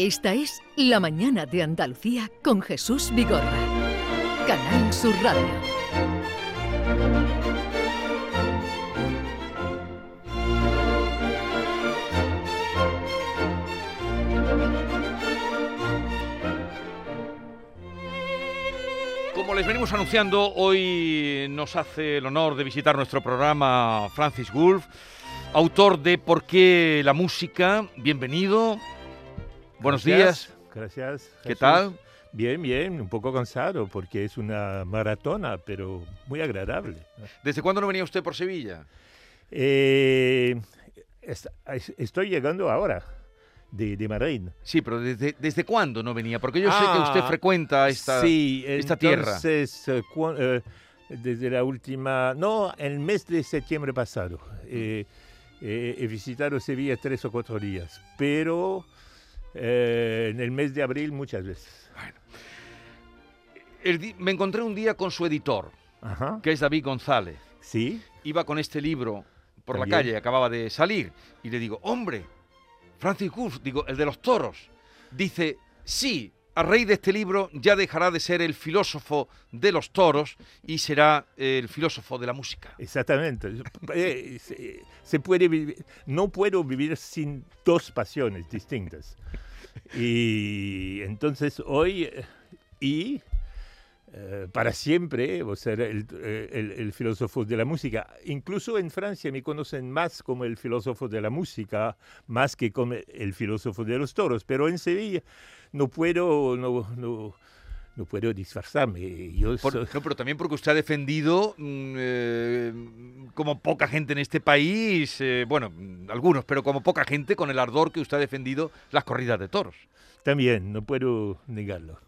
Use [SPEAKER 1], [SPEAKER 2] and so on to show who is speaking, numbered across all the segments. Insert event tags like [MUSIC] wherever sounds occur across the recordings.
[SPEAKER 1] Esta es La Mañana de Andalucía con Jesús Vigorra. Canal Sur Radio.
[SPEAKER 2] Como les venimos anunciando, hoy nos hace el honor de visitar nuestro programa Francis Wolf, autor de ¿Por qué la música? Bienvenido. Buenos
[SPEAKER 3] Gracias,
[SPEAKER 2] días.
[SPEAKER 3] Gracias.
[SPEAKER 2] ¿Qué
[SPEAKER 3] Jesús.
[SPEAKER 2] tal?
[SPEAKER 3] Bien, bien, un poco cansado porque es una maratona, pero muy agradable.
[SPEAKER 2] ¿Desde cuándo no venía usted por Sevilla?
[SPEAKER 3] Eh, es- es- estoy llegando ahora de, de Madrid.
[SPEAKER 2] Sí, pero ¿desde, desde cuándo no venía? Porque yo sé que usted
[SPEAKER 3] Ah,
[SPEAKER 2] frecuenta esta...
[SPEAKER 3] sí,
[SPEAKER 2] esta tierra.
[SPEAKER 3] entonces, eh, cu- eh, desde la última, no, el mes de septiembre pasado. eh, eh, he visitado Sevilla tres o cuatro días, pero eh, en el mes de abril muchas veces.
[SPEAKER 2] El di- me encontré un día con su editor,
[SPEAKER 3] Ajá.
[SPEAKER 2] que es David González.
[SPEAKER 3] Sí.
[SPEAKER 2] Iba con este libro por la
[SPEAKER 3] También.
[SPEAKER 2] calle, acababa de salir, y le digo, hombre, Francis Wolff, digo, el de los toros. Dice, sí, a raíz de este libro ya dejará de ser el filósofo de los toros y será el filósofo de la música.
[SPEAKER 3] Exactamente. [LAUGHS] Eh, se, se puede vivir, no puedo vivir sin dos pasiones distintas. [LAUGHS] Y entonces hoy y eh, para siempre voy a ser el, eh, el- el filósofo de la música. Incluso en Francia me conocen más como el filósofo de la música, más que como el filósofo de los toros. Pero en Sevilla no puedo, no, no, no puedo disfrazarme. Yo
[SPEAKER 2] Por-
[SPEAKER 3] soy-
[SPEAKER 2] no, pero también porque usted ha defendido, mm, eh, como poca gente en este país, eh, bueno, mm, algunos, pero como poca gente, con el ardor que usted ha defendido las corridas de toros.
[SPEAKER 3] también, no puedo negarlo.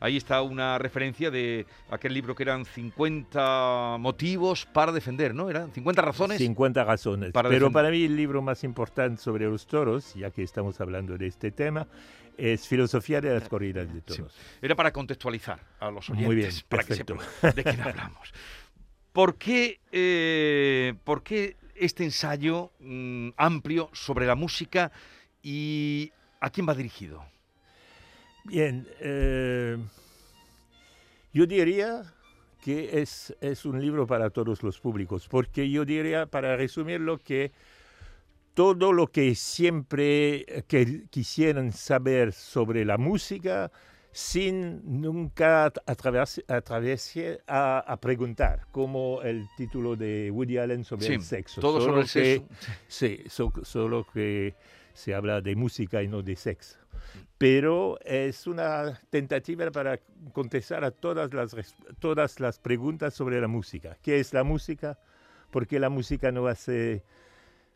[SPEAKER 2] Ahí está una referencia de aquel libro que eran 50 motivos para defender, ¿no? Eran 50 razones.
[SPEAKER 3] 50 razones.
[SPEAKER 2] para
[SPEAKER 3] Pero
[SPEAKER 2] defender.
[SPEAKER 3] para mí el libro más importante sobre los toros, ya que estamos hablando de este tema, es Filosofía de las corridas de
[SPEAKER 2] Sí.
[SPEAKER 3] toros.
[SPEAKER 2] Era para contextualizar a los oyentes,
[SPEAKER 3] Muy bien,
[SPEAKER 2] para que sepan de quién hablamos. [LAUGHS] ¿Por qué, eh, por qué este ensayo mm, amplio sobre la música y a quién va dirigido?
[SPEAKER 3] Bien, eh, yo diría que es, es un libro para todos los públicos, porque yo diría, para resumirlo, que todo lo que siempre que quisieran saber sobre la música, sin nunca atreverse, atreverse a, a preguntar, como el título de Woody Allen sobre
[SPEAKER 2] Sí,
[SPEAKER 3] el sexo.
[SPEAKER 2] todo
[SPEAKER 3] Solo
[SPEAKER 2] sobre el
[SPEAKER 3] que-
[SPEAKER 2] sexo. [LAUGHS]
[SPEAKER 3] Sí, so- solo que se habla de música y no de sexo. Pero es una tentativa para contestar a todas las, todas las preguntas sobre la música. ¿Qué es la música? ¿Por qué la música nos hace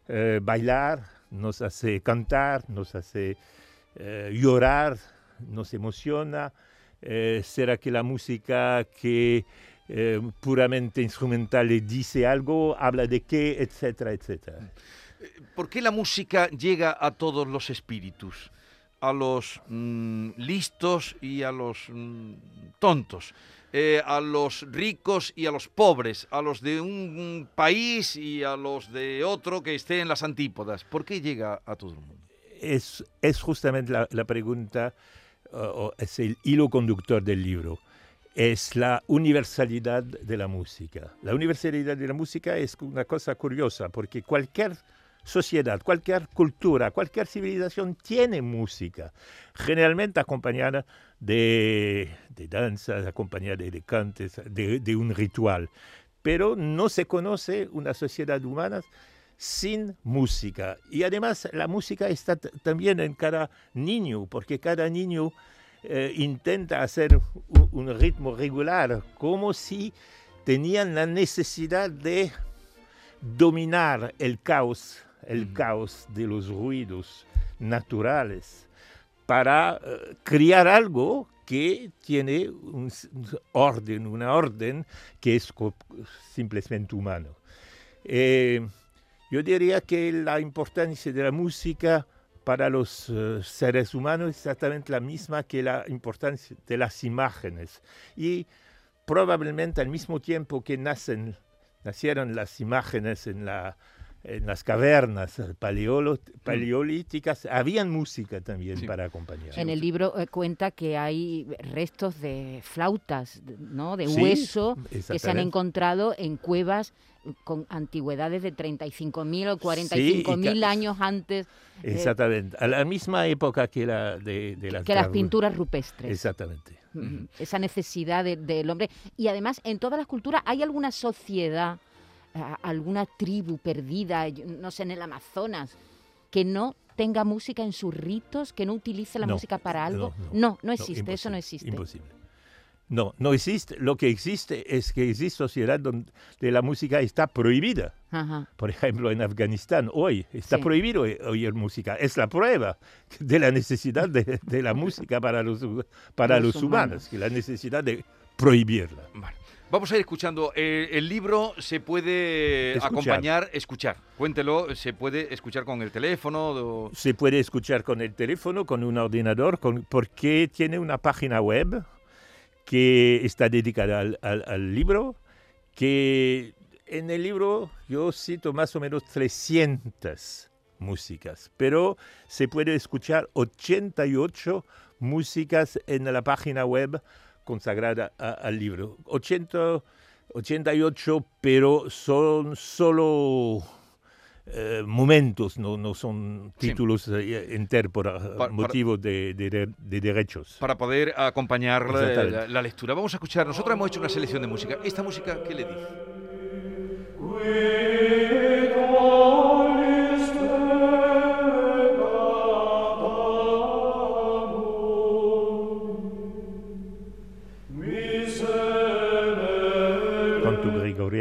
[SPEAKER 3] eh, bailar, nos hace cantar, nos hace eh, llorar, nos emociona? Eh, ¿Será que la música que eh, puramente instrumental le dice algo, habla de qué, etcétera, etcétera?
[SPEAKER 2] ¿Por qué la música llega a todos los espíritus? A los mm, listos y a los mm, tontos, eh, a los ricos y a los pobres, a los de un país y a los de otro que esté en las antípodas. ¿Por qué llega a todo el mundo?
[SPEAKER 3] es, es justamente la, la pregunta, o es el hilo conductor del libro. Es la universalidad de la música. La universalidad de la música es una cosa curiosa, porque cualquier sociedad, cualquier cultura, cualquier civilización tiene música, generalmente acompañada de, de danzas, acompañada de, cantes, de un ritual. Pero no se conoce una sociedad humana sin música. Y además la música está también en cada niño, porque cada niño eh, intenta hacer un ritmo regular, como si tenían la necesidad de dominar el caos, el caos de los ruidos naturales, para eh, crear algo que tiene un orden, una orden que es simplemente humano. Eh, yo diría que la importancia de la música para los eh, seres humanos es exactamente la misma que la importancia de las imágenes. Y probablemente al mismo tiempo que nacen, nacieron las imágenes en la, en las cavernas paleolo- paleolíticas, habían música también
[SPEAKER 2] Sí.
[SPEAKER 3] para acompañar.
[SPEAKER 4] En el libro eh, cuenta que hay restos de flautas, de- ¿no? De
[SPEAKER 3] Sí,
[SPEAKER 4] hueso que se han encontrado en cuevas con antigüedades de 35.000 o 45.000
[SPEAKER 3] ca-
[SPEAKER 4] años antes eh,
[SPEAKER 3] Exactamente, a la misma época que, la, de, de las,
[SPEAKER 4] que las pinturas rupestres.
[SPEAKER 3] Exactamente.
[SPEAKER 4] Esa necesidad de- del hombre. Y además, en todas las culturas, ¿hay alguna sociedad, a- alguna tribu perdida, no sé, en el Amazonas, que no tenga música en sus ritos, que no utilice la
[SPEAKER 3] No,
[SPEAKER 4] música para algo?
[SPEAKER 3] no,
[SPEAKER 4] No, no,
[SPEAKER 3] no,
[SPEAKER 4] existe, eso no existe.
[SPEAKER 3] Imposible. No, no existe. Lo que existe es que existe sociedad donde la música está prohibida.
[SPEAKER 4] Ajá.
[SPEAKER 3] Por ejemplo, en Afganistán hoy está
[SPEAKER 4] Sí.
[SPEAKER 3] prohibido oír música. Es la prueba de la necesidad de, de la música para los, para
[SPEAKER 4] Los
[SPEAKER 3] los,
[SPEAKER 4] humanos.
[SPEAKER 3] humanos, que la necesidad de prohibirla.
[SPEAKER 2] Vamos a ir escuchando. Eh, el libro se puede
[SPEAKER 3] Escuchar.
[SPEAKER 2] acompañar, escuchar. Cuéntelo, se puede escuchar con el teléfono. o-
[SPEAKER 3] Se puede escuchar con el teléfono, con un ordenador, con- porque tiene una página web que está dedicada al, al- al libro, que en el libro yo cito más o menos 300 músicas, pero se puede escuchar 88 músicas en la página web consagrada a- al libro. 80, 88, pero son solo eh, momentos, no, no son
[SPEAKER 2] Sí.
[SPEAKER 3] títulos eh, enteros por eh,
[SPEAKER 2] para-
[SPEAKER 3] motivo de, de- de- de derechos.
[SPEAKER 2] para poder acompañar la, la- la lectura. Vamos a escuchar. Nosotros hemos hecho una selección de música. ¿Esta música qué le dice?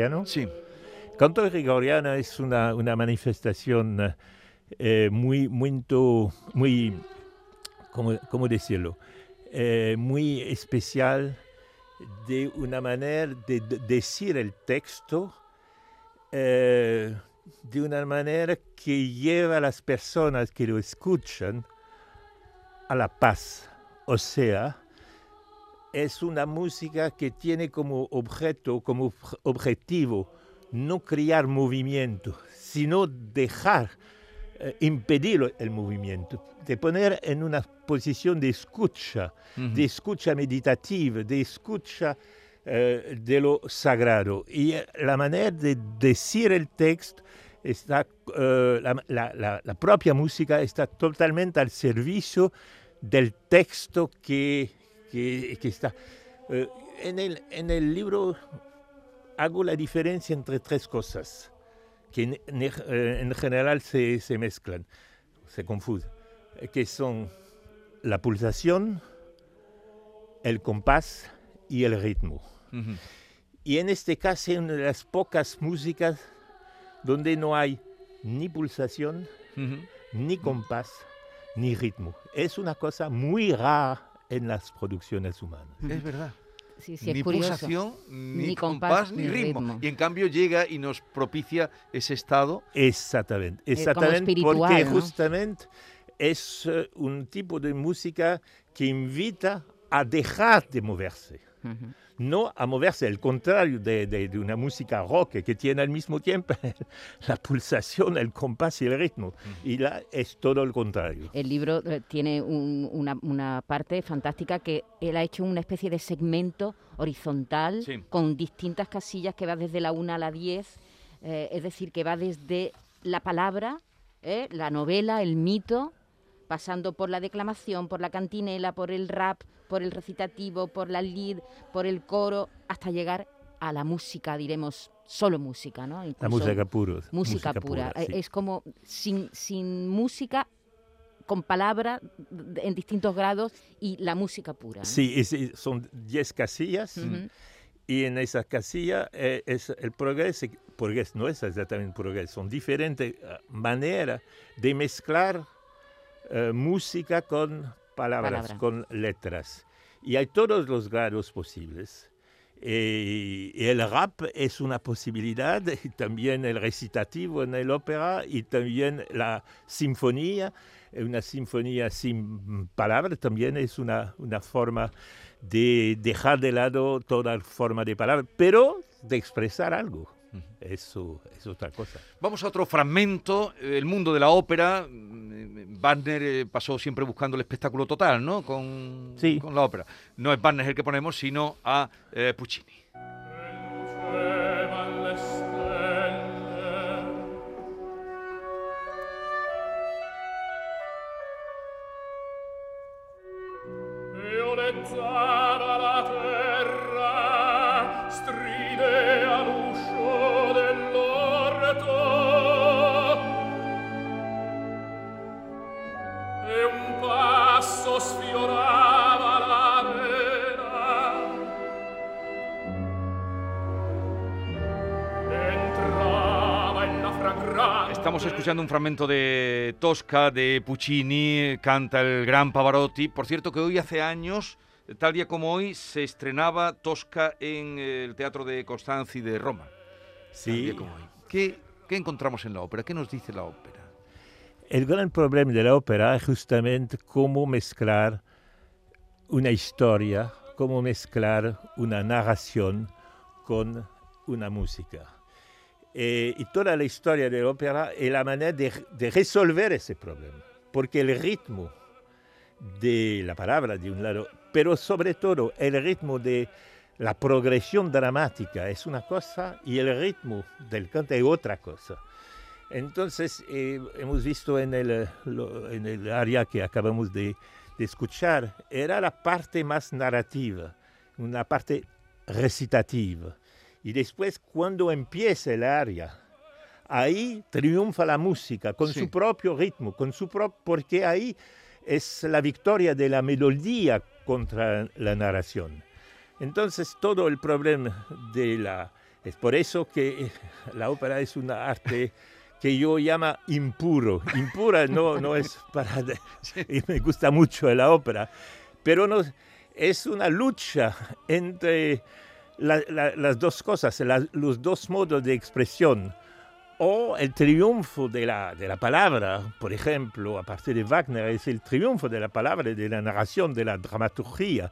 [SPEAKER 3] Gregoriano.
[SPEAKER 2] Sí.
[SPEAKER 3] Canto gregoriano es una, una manifestación eh, muy, muy, muy, ¿cómo, cómo decirlo? Eh, muy especial de una manera de, de decir el texto eh, de una manera que lleva a las personas que lo escuchan a la paz. O sea, es una música que tiene como objeto, como obj- objetivo, no crear movimiento, sino dejar, eh, impedir el movimiento, de poner en una posición de escucha, de escucha meditativa, de escucha eh, de lo sagrado. Y eh, la manera de decir el texto está, eh, la, la- la- la propia música está totalmente al servicio del texto que, que- que está. Eh, en, el, en el libro hago la diferencia entre tres cosas que en, en- eh, en general se, se mezclan, se confunden, eh, que son la pulsación, el compás y el ritmo.
[SPEAKER 2] Ujú.
[SPEAKER 3] Y en este caso es una de las pocas músicas donde no hay ni pulsación,
[SPEAKER 2] Ujú.
[SPEAKER 3] ni compás, ni ritmo. Es una cosa muy rara en las producciones humanas.
[SPEAKER 2] Es verdad.
[SPEAKER 4] Sí, sí, es
[SPEAKER 2] ni
[SPEAKER 4] curioso.
[SPEAKER 2] pulsación, ni,
[SPEAKER 4] Ni
[SPEAKER 2] compás,
[SPEAKER 4] compás,
[SPEAKER 2] ni
[SPEAKER 4] ni
[SPEAKER 2] ritmo.
[SPEAKER 4] ritmo.
[SPEAKER 2] Y en cambio llega y nos propicia ese estado.
[SPEAKER 3] Exactamente,
[SPEAKER 4] como
[SPEAKER 3] exactamente, porque
[SPEAKER 4] ¿no?
[SPEAKER 3] justamente es eh, un tipo de música que invita a dejar de moverse, No a moverse, al contrario de, de- de una música rock que tiene al mismo tiempo [LAUGHS] la pulsación, el compás y el ritmo, y la es todo el contrario.
[SPEAKER 4] El libro eh, tiene un- una, una parte fantástica que él ha hecho una especie de segmento horizontal
[SPEAKER 2] Sí.
[SPEAKER 4] con distintas casillas que va desde la 1 a la 10, eh, es decir, que va desde la palabra, eh, la novela, el mito, pasando por la declamación, por la cantinela, por el rap, por el recitativo, por la lead, por el coro, hasta llegar a la música, diremos, solo música, ¿no?
[SPEAKER 3] La
[SPEAKER 4] Incluso
[SPEAKER 3] música pura.
[SPEAKER 4] música, pura. Eh,
[SPEAKER 3] sí.
[SPEAKER 4] Es como sin, sin música, con palabra d- en distintos grados y la música pura.
[SPEAKER 3] Sí, es- son 10 casillas.
[SPEAKER 4] Ujú.
[SPEAKER 3] Y en esa casilla eh, es el progreso, progreso no es exactamente progreso, son diferentes eh, maneras de mezclar eh, música con palabras,
[SPEAKER 4] Palabra.
[SPEAKER 3] con letras. Y hay todos los grados posibles. Eh, y el rap es una posibilidad, y también el recitativo en el ópera y también la sinfonía. Una sinfonía sin palabras también es una, una forma de dejar de lado toda forma de palabra, pero de expresar algo. Eso es otra cosa.
[SPEAKER 2] Vamos a otro fragmento, eh, el mundo de la ópera. Mm, Wagner eh, pasó siempre buscando el espectáculo total, ¿no? Con,
[SPEAKER 3] Sí.
[SPEAKER 2] con la ópera. No es Wagner el que ponemos, sino a eh, Puccini.
[SPEAKER 5] Lucevano
[SPEAKER 2] Estamos escuchando un fragmento de Tosca de Puccini, canta el gran Pavarotti. Por cierto que hoy hace años, tal día como hoy, se estrenaba Tosca en el Teatro de Constanzi de Roma. Tal día
[SPEAKER 3] Sí,
[SPEAKER 2] como hoy. ¿Qué, qué encontramos en la ópera? ¿Qué nos dice la ópera?
[SPEAKER 3] el gran problema de la ópera es justamente cómo mezclar una historia, cómo mezclar una narración con una música. Eh, y toda la historia de la ópera es la manera de, de resolver ese problema, porque el ritmo de la palabra de un lado, pero sobre todo el ritmo de la progresión dramática es una cosa y el ritmo del canto es otra cosa. Entonces, eh, hemos visto en el, lo- en el área que acabamos de, de escuchar, era la parte más narrativa, una parte recitativa. Y después, cuando empieza el área, ahí triunfa la música con
[SPEAKER 2] Sí.
[SPEAKER 3] su propio ritmo, con su pro- porque ahí es la victoria de la melodía contra la narración. Entonces, todo el problema de la... Es por eso que la ópera es una arte que yo llama impuro. Impura no, no es para... y me gusta mucho la ópera, pero no, es una lucha entre la- la- las dos cosas, los dos modos de expresión. O el triunfo de la, de la palabra, por ejemplo, a partir de Wagner, es el triunfo de la palabra, de la narración, de la dramaturgia.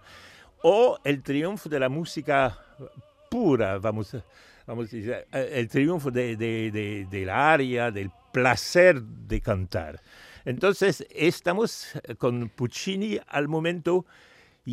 [SPEAKER 3] O el triunfo de la música pura, vamos, vamos a decir, eh, el triunfo de, de, de, de la aria, del placer de cantar. Entonces, estamos con Puccini al momento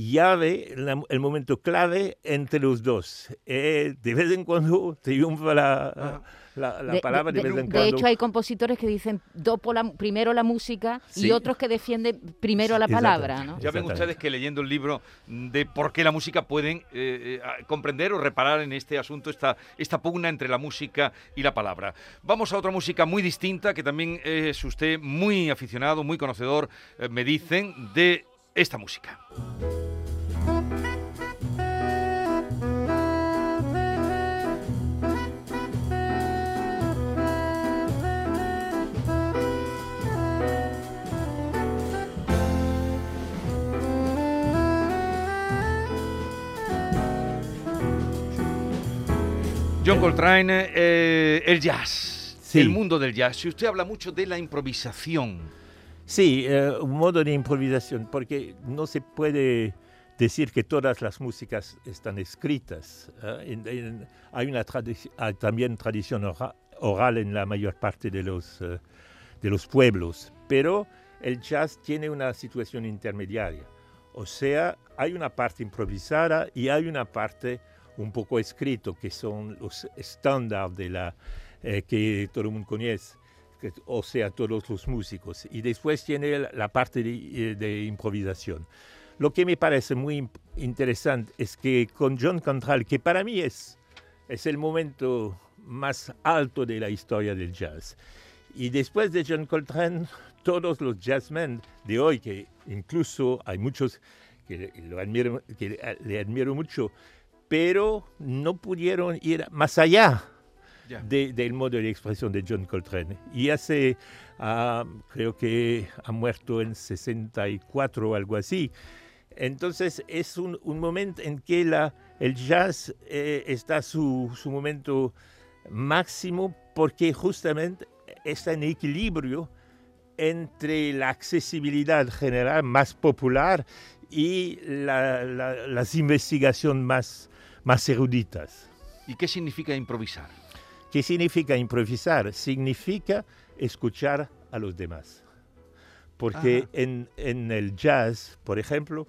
[SPEAKER 3] llave, la- el momento clave entre los dos. Eh, de vez en cuando [LAUGHS] triunfa la, la, la
[SPEAKER 4] De-
[SPEAKER 3] palabra, de,
[SPEAKER 4] de-
[SPEAKER 3] vez en
[SPEAKER 4] de
[SPEAKER 3] cuando.
[SPEAKER 4] hecho, hay compositores que dicen dopo la- primero la música
[SPEAKER 3] Sí.
[SPEAKER 4] y otros que defienden primero la palabra. ¿no?
[SPEAKER 2] Ya ven ustedes que leyendo el libro de por qué la música pueden eh, eh, comprender o reparar en este asunto esta, esta pugna entre la música y la palabra. Vamos a otra música muy distinta que también es usted muy aficionado, muy conocedor, eh, me dicen, de esta música. John Coltrane, eh, el jazz,
[SPEAKER 3] Sí.
[SPEAKER 2] el mundo del jazz. Si usted habla mucho de la improvisación,
[SPEAKER 3] Sí, eh, un modo de improvisación, porque no se puede decir que todas las músicas están escritas. ¿eh? En- hay una también tradición ora- oral en la mayor parte de los, eh, de los pueblos, pero el jazz tiene una situación intermediaria. O sea, hay una parte improvisada y hay una parte un poco escrito, que son los estándares de eh, que todo el mundo conoce o sea, todos los músicos. Y después tiene la- parte de, eh, de improvisación. Lo que me parece muy interesante es que con John Contral, que para mí es, es el momento más alto de la historia del jazz, y después de John Coltrane, todos los jazzmen de hoy, que incluso hay muchos que, lo admiro, que le admiro mucho, pero no pudieron ir más allá De- del modo de expresión de John Coltrane. Y hace, ah, creo que ha muerto en 64 o algo así. Entonces es un, un momento en que la, el jazz eh, está su, su momento máximo porque justamente está en equilibrio entre la accesibilidad general más popular y la- la- las investigaciones más, más eruditas.
[SPEAKER 2] ¿y qué significa improvisar?
[SPEAKER 3] ¿Qué significa improvisar? Significa escuchar a los demás. Porque
[SPEAKER 2] Ajá.
[SPEAKER 3] en, en el jazz, por ejemplo,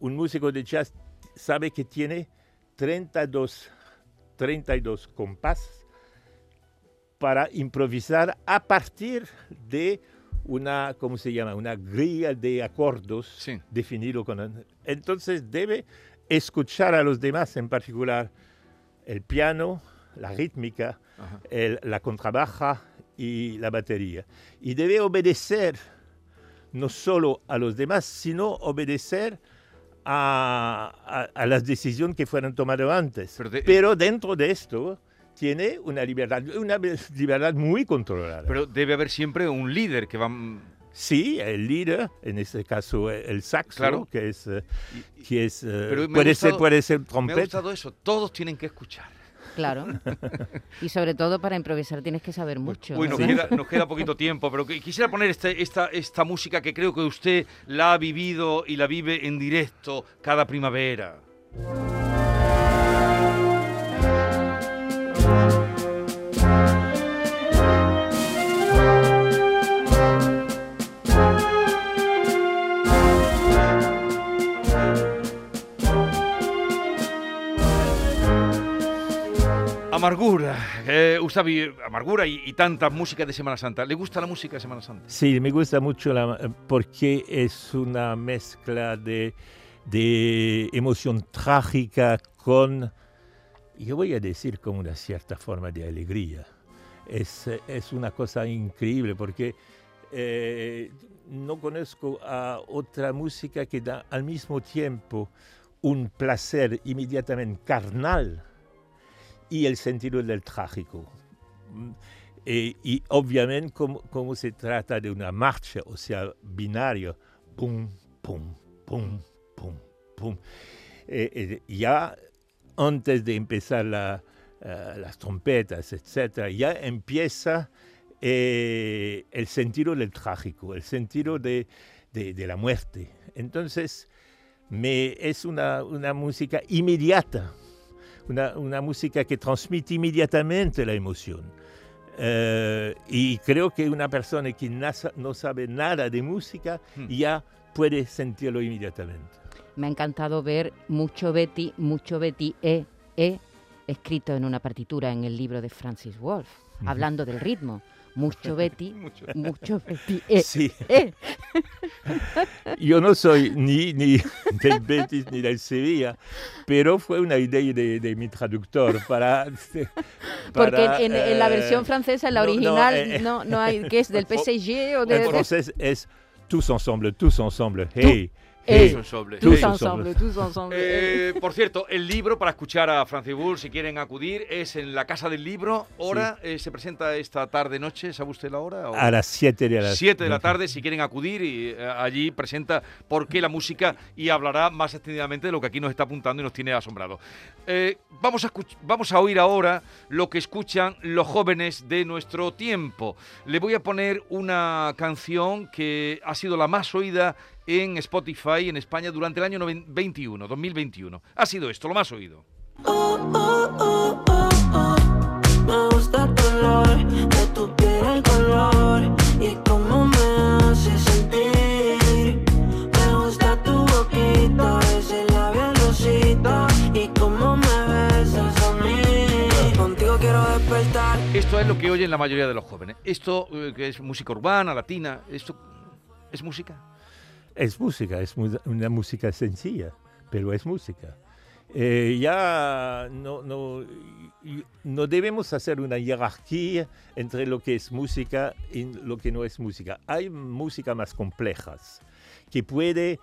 [SPEAKER 3] un músico de jazz sabe que tiene 32, 32 compases para improvisar a partir de una, ¿cómo se llama? Una grilla de acordes
[SPEAKER 2] Sí.
[SPEAKER 3] definido con... Entonces debe escuchar a los demás, en particular el piano, la rítmica, el- la contrabaja y la batería. Y debe obedecer no solo a los demás, sino obedecer a, a- a las decisiones que fueron tomadas antes.
[SPEAKER 2] Pero de-
[SPEAKER 3] Pero dentro de esto tiene una libertad, una libertad muy controlada.
[SPEAKER 2] Pero debe haber siempre un líder que va...
[SPEAKER 3] Sí, el líder, en este caso eh, el saxo,
[SPEAKER 2] Claro.
[SPEAKER 3] que es, eh, que es eh, puede, ser, puede ser
[SPEAKER 2] Me ha
[SPEAKER 3] trompeta.
[SPEAKER 2] gustado eso. Todos tienen que escuchar.
[SPEAKER 4] Claro. y sobre todo para improvisar tienes que saber mucho.
[SPEAKER 2] Uy, nos queda, nos queda poquito tiempo, pero que- quisiera poner este- esta, esta música que creo que usted la ha vivido y la vive en directo cada primavera. Amargura, eh, amargura y, y tanta música de Semana Santa. ¿Le gusta la música de Semana Santa?
[SPEAKER 3] Sí, me gusta mucho la- eh, porque es una mezcla de, de emoción trágica con, yo voy a decir, con una cierta forma de alegría. Es, es una cosa increíble porque eh, no conozco a otra música que da al mismo tiempo un placer inmediatamente carnal y el sentido del trágico. Mm, eh, y obviamente como, se trata de una marcha, o sea, binario, pum, pum, pum, pum, pum. Eh, eh, ya antes de empezar la, las trompetas, etc., ya empieza el sentido del trágico, el sentido de, la muerte. Entonces, me, es una música inmediata, una, una música que transmite inmediatamente la emoción. Eh, y creo que una persona que nasa- no sabe nada de música
[SPEAKER 2] Hmm.
[SPEAKER 3] ya puede sentirlo inmediatamente.
[SPEAKER 4] Me ha encantado ver mucho Betty, mucho Betty E, E, escrito en una partitura en el libro de Francis Wolff, hablando del ritmo. Mucho [LAUGHS] Betty,
[SPEAKER 2] Mucho. [LAUGHS]
[SPEAKER 4] mucho Betty E.
[SPEAKER 3] Sí,
[SPEAKER 4] E. [LAUGHS]
[SPEAKER 3] yo no soy ni, ni del Betis ni del Sevilla, pero fue una idea de, de mi traductor para...
[SPEAKER 4] Porque en, en la
[SPEAKER 3] eh,
[SPEAKER 4] versión francesa, en la
[SPEAKER 3] no,
[SPEAKER 4] original,
[SPEAKER 3] eh,
[SPEAKER 4] no, no, hay, que es del PSG o de...
[SPEAKER 3] En francés es tous ensemble, tous ensemble, hey,
[SPEAKER 4] Eh,
[SPEAKER 3] hey.
[SPEAKER 2] Ensemble.
[SPEAKER 4] Tous
[SPEAKER 3] Hey.
[SPEAKER 4] ensemble, tous ensemble.
[SPEAKER 2] Eh, por cierto, el libro para escuchar a Francis Bull, si quieren acudir, es en la Casa del Libro. Hora eh, se presenta esta tarde-noche, ¿sabe usted la hora? o?
[SPEAKER 3] A las 7 de la
[SPEAKER 2] 7 de la tarde, si quieren acudir, y eh, allí presenta por qué la música y hablará más extendidamente de lo que aquí nos está apuntando y nos tiene asombrado. Eh, vamos, a vamos a oír ahora lo que escuchan los jóvenes de nuestro tiempo. Le voy a poner una canción que ha sido la más oída en Spotify en España durante el año noven- 21, 2021. Ha sido esto, lo más oído.
[SPEAKER 6] Oh, oh, oh, oh, oh. Me gusta tu olor, de tu piel el color y cómo me hace sentir. Me gusta tu boquita, ese labial rosita y cómo me besas a mí. Contigo quiero despertar.
[SPEAKER 2] Esto es lo que oyen la mayoría de los jóvenes. Esto, eh, que es música urbana, latina, esto es música.
[SPEAKER 3] Es música, es una música sencilla, pero es música. Eh, ya no, no, no debemos hacer una jerarquía entre lo que es música y lo que no es música. Hay música más complejas que puede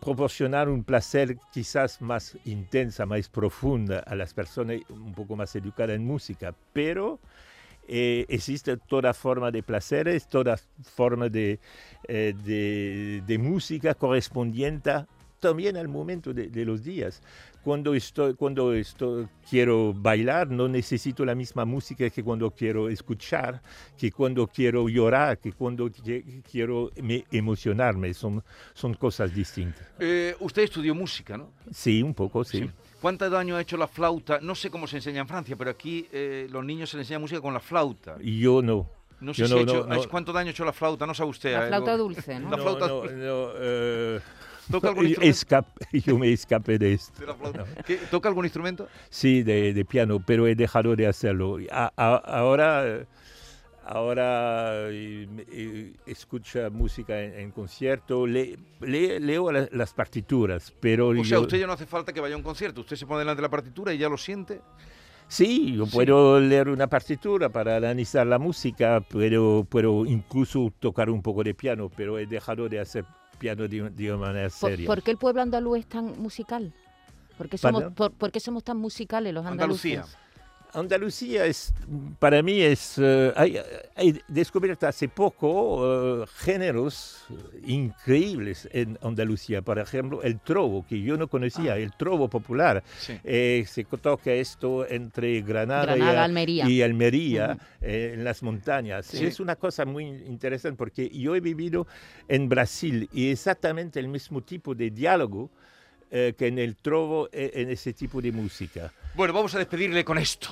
[SPEAKER 3] proporcionar un placer quizás más intensa, más profunda a las personas un poco más educadas en música, pero eh, existe toda forma de placeres, toda forma de, eh, de, música correspondiente también al momento de los días. Cuando, estoy, cuando estoy, quiero bailar, no necesito la misma música que cuando quiero escuchar, que cuando quiero llorar, que cuando qui- quiero me- emocionarme. Son, son cosas distintas.
[SPEAKER 2] Eh, usted estudió música, ¿no?
[SPEAKER 3] Sí, un poco, sí.
[SPEAKER 2] Sí. ¿Cuánto daño ha hecho la flauta? No sé cómo se enseña en Francia, pero aquí eh, los niños se les enseña música con la flauta.
[SPEAKER 3] Y yo no.
[SPEAKER 2] No sé
[SPEAKER 3] Yo
[SPEAKER 2] si
[SPEAKER 3] no,
[SPEAKER 2] ha hecho-
[SPEAKER 3] no, no.
[SPEAKER 2] ¿cuánto daño ha hecho la flauta, no sabe usted.
[SPEAKER 4] La
[SPEAKER 2] eh,
[SPEAKER 4] flauta dulce, ¿no?
[SPEAKER 2] La flauta
[SPEAKER 3] no,
[SPEAKER 2] dulce.
[SPEAKER 3] no, eh,
[SPEAKER 2] ¿Toca algún instrumento?
[SPEAKER 3] escap- [LAUGHS] yo me escapé de esto.
[SPEAKER 2] ¿Qué- ¿Toca algún instrumento?
[SPEAKER 3] Sí, de, de piano, pero he dejado de hacerlo. A- a- ahora ahora eh, eh, escucha música en, en concierto, le- le- leo la- las partituras, pero
[SPEAKER 2] O sea,
[SPEAKER 3] yo-
[SPEAKER 2] usted ya no hace falta que vaya a un concierto. Usted se pone delante de la partitura y ya lo siente.
[SPEAKER 3] sí, yo
[SPEAKER 2] Sí.
[SPEAKER 3] puedo leer una partitura para analizar la música, puedo, puedo incluso tocar un poco de piano, pero he dejado de hacer piano de, de una manera
[SPEAKER 4] ¿Por,
[SPEAKER 3] seria.
[SPEAKER 4] por qué el pueblo andaluz es tan musical? ¿Por qué somos, por, por qué somos tan musicales los andaluces?
[SPEAKER 3] Andalucía es, para mí es, eh, hay, hay descubierto hace poco eh, géneros increíbles en Andalucía. Por ejemplo, el trovo, que yo no conocía,
[SPEAKER 2] Ah.
[SPEAKER 3] el trovo popular.
[SPEAKER 2] Sí.
[SPEAKER 3] Eh, se toca esto entre Granada, y-
[SPEAKER 4] Granada, Almería.
[SPEAKER 3] y Almería, eh, en las montañas.
[SPEAKER 2] Sí.
[SPEAKER 3] Es una cosa muy interesante porque yo he vivido en Brasil y exactamente el mismo tipo de diálogo eh, que en el trovo, eh, en ese tipo de música.
[SPEAKER 2] Bueno, vamos a despedirle con esto.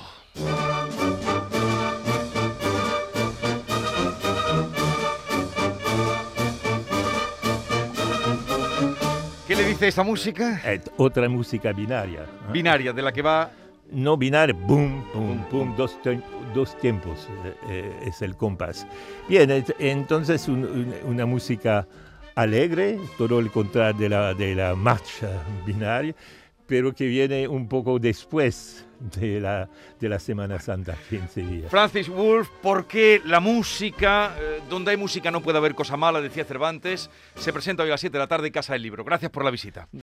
[SPEAKER 2] ¿Qué le dice esta música?
[SPEAKER 3] Eh, otra música binaria. ¿eh?
[SPEAKER 2] Binaria, de la que va
[SPEAKER 3] no binaria, boom, boom, boom, dos, dos tiempos eh, eh, es el compás. Bien, entonces un- un- una música alegre, todo el contrario de la, de la marcha binaria, pero que viene un poco después de la, de la Semana Santa, 15 días.
[SPEAKER 2] Francis Wolff, ¿por qué la música, eh, donde hay música no puede haber cosa mala, decía Cervantes, se presenta hoy a las 7 de la tarde en Casa del Libro. Gracias por la visita.